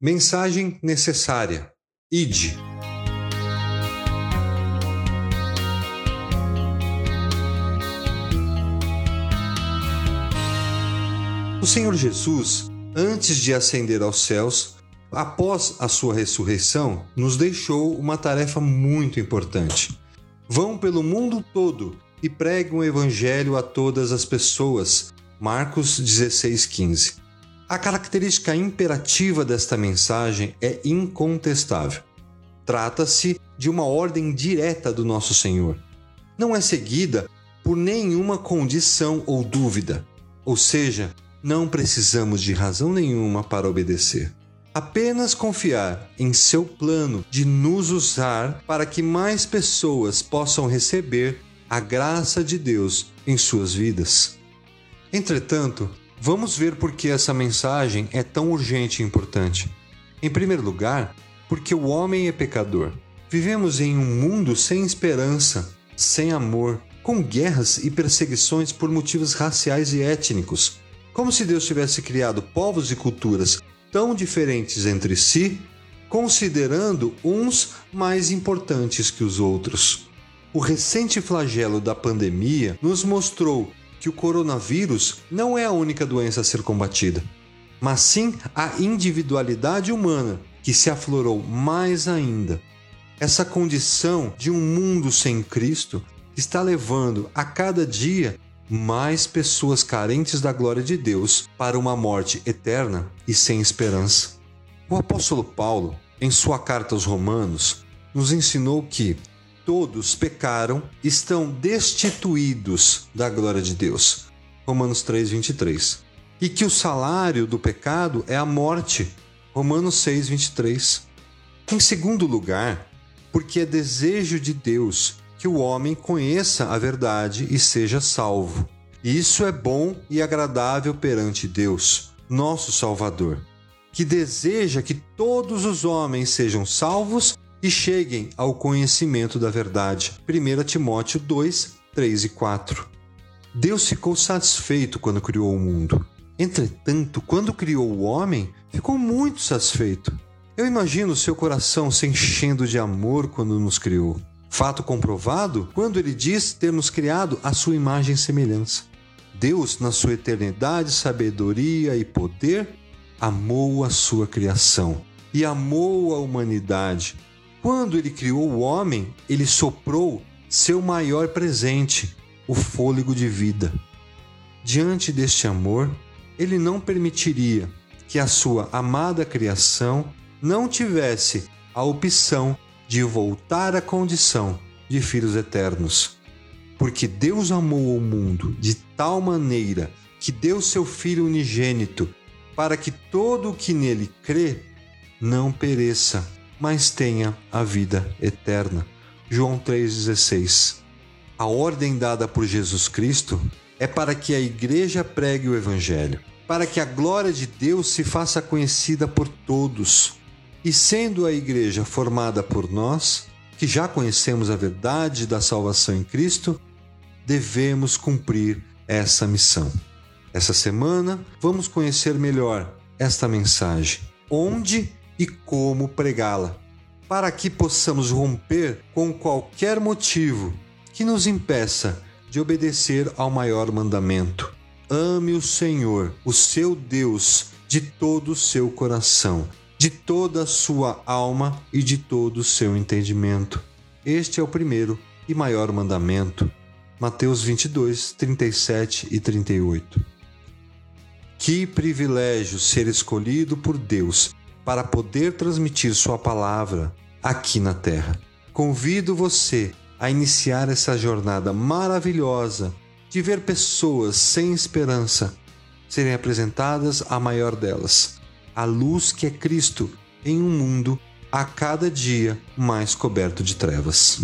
Mensagem necessária. Ide. O Senhor Jesus, antes de ascender aos céus, após a sua ressurreição, nos deixou uma tarefa muito importante. Vão pelo mundo todo e pregam o evangelho a todas as pessoas. Marcos 16:15. A característica imperativa desta mensagem é incontestável. Trata-se de uma ordem direta do nosso Senhor. Não é seguida por nenhuma condição ou dúvida, ou seja, não precisamos de razão nenhuma para obedecer. Apenas confiar em seu plano de nos usar para que mais pessoas possam receber a graça de Deus em suas vidas. Entretanto, Vamos ver por que essa mensagem é tão urgente e importante. Em primeiro lugar, porque o homem é pecador. Vivemos em um mundo sem esperança, sem amor, com guerras e perseguições por motivos raciais e étnicos. Como se Deus tivesse criado povos e culturas tão diferentes entre si, considerando uns mais importantes que os outros. O recente flagelo da pandemia nos mostrou que o coronavírus não é a única doença a ser combatida, mas sim a individualidade humana que se aflorou mais ainda. Essa condição de um mundo sem Cristo está levando a cada dia mais pessoas carentes da glória de Deus para uma morte eterna e sem esperança. O apóstolo Paulo, em sua carta aos Romanos, nos ensinou que todos pecaram, estão destituídos da glória de Deus. Romanos 3:23. E que o salário do pecado é a morte. Romanos 6:23. Em segundo lugar, porque é desejo de Deus que o homem conheça a verdade e seja salvo. Isso é bom e agradável perante Deus, nosso Salvador, que deseja que todos os homens sejam salvos e cheguem ao conhecimento da verdade. 1 Timóteo 2, 3 e 4. Deus ficou satisfeito quando criou o mundo. Entretanto, quando criou o homem, ficou muito satisfeito. Eu imagino seu coração se enchendo de amor quando nos criou. Fato comprovado quando ele diz ter nos criado à sua imagem e semelhança. Deus, na sua eternidade, sabedoria e poder, amou a sua criação e amou a humanidade quando ele criou o homem, ele soprou seu maior presente, o fôlego de vida. Diante deste amor, ele não permitiria que a sua amada criação não tivesse a opção de voltar à condição de filhos eternos. Porque Deus amou o mundo de tal maneira que deu seu Filho unigênito para que todo o que nele crê não pereça, mas tenha a vida eterna. João 3,16. A ordem dada por Jesus Cristo é para que a igreja pregue o Evangelho, para que a glória de Deus se faça conhecida por todos. E sendo a igreja formada por nós, que já conhecemos a verdade da salvação em Cristo, devemos cumprir essa missão. Essa semana vamos conhecer melhor esta mensagem. Onde e como pregá-la, para que possamos romper com qualquer motivo que nos impeça de obedecer ao maior mandamento. Ame o Senhor, o seu Deus, de todo o seu coração, de toda a sua alma e de todo o seu entendimento. Este é o primeiro e maior mandamento. Mateus 22, 37 e 38. Que privilégio ser escolhido por Deus para poder transmitir Sua palavra aqui na Terra. Convido você a iniciar essa jornada maravilhosa de ver pessoas sem esperança serem apresentadas à maior delas, a luz que é Cristo em um mundo a cada dia mais coberto de trevas.